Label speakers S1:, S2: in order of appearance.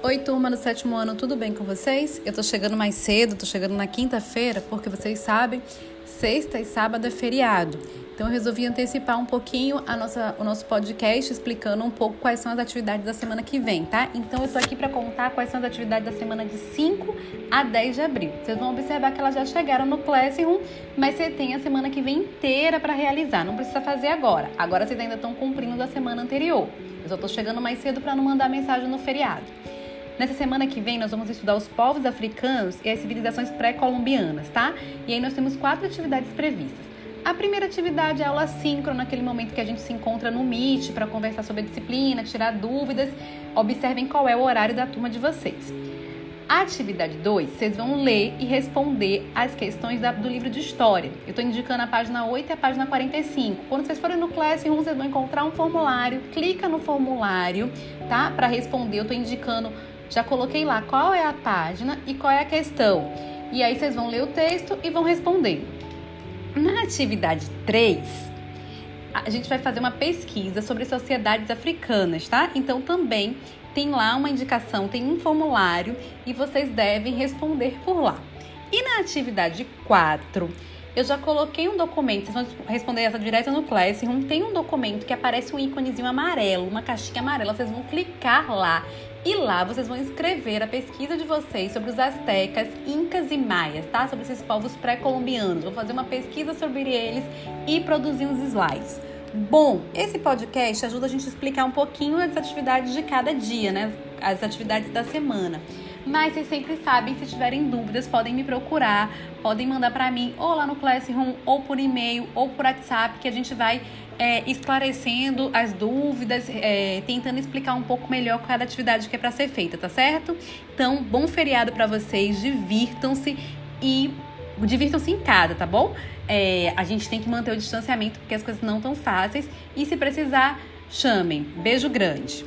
S1: Oi, turma do sétimo ano, tudo bem com vocês? Eu tô chegando mais cedo, tô chegando na quinta-feira, porque vocês sabem, sexta e sábado é feriado. Então eu resolvi antecipar um pouquinho a nossa, o nosso podcast explicando um pouco quais são as atividades da semana que vem, tá? Então eu tô aqui para contar quais são as atividades da semana de 5 a 10 de abril. Vocês vão observar que elas já chegaram no Classroom, mas você tem a semana que vem inteira para realizar. Não precisa fazer agora. Agora vocês ainda estão cumprindo da semana anterior. Eu só tô chegando mais cedo para não mandar mensagem no feriado. Nessa semana que vem, nós vamos estudar os povos africanos e as civilizações pré-colombianas, tá? E aí nós temos quatro atividades previstas. A primeira atividade é a aula síncrona, naquele momento que a gente se encontra no Meet para conversar sobre a disciplina, tirar dúvidas. Observem qual é o horário da turma de vocês. Atividade 2, vocês vão ler e responder as questões da, do livro de história. Eu estou indicando a página 8 e a página 45. Quando vocês forem no Classroom, vocês vão encontrar um formulário. Clica no formulário, tá? Para responder, eu estou indicando, já coloquei lá qual é a página e qual é a questão. E aí vocês vão ler o texto e vão responder. Na atividade 3, a gente vai fazer uma pesquisa sobre sociedades africanas, tá? Então também tem lá uma indicação, tem um formulário e vocês devem responder por lá. E na atividade 4, eu já coloquei um documento, vocês vão responder essa direto no Classroom. Tem um documento que aparece um íconezinho amarelo, uma caixinha amarela. Vocês vão clicar lá e lá vocês vão escrever a pesquisa de vocês sobre os astecas, incas e maias, tá? Sobre esses povos pré-colombianos. Vou fazer uma pesquisa sobre eles e produzir uns slides. Bom, esse podcast ajuda a gente a explicar um pouquinho as atividades de cada dia, né? As atividades da semana. Mas vocês sempre sabem, se tiverem dúvidas, podem me procurar, podem mandar para mim ou lá no Classroom, ou por e-mail, ou por WhatsApp, que a gente vai é, esclarecendo as dúvidas, é, tentando explicar um pouco melhor cada atividade que é para ser feita, tá certo? Então, bom feriado para vocês, divirtam-se e divirtam-se em casa, tá bom? É, a gente tem que manter o distanciamento porque as coisas não estão fáceis e se precisar, chamem. Beijo grande.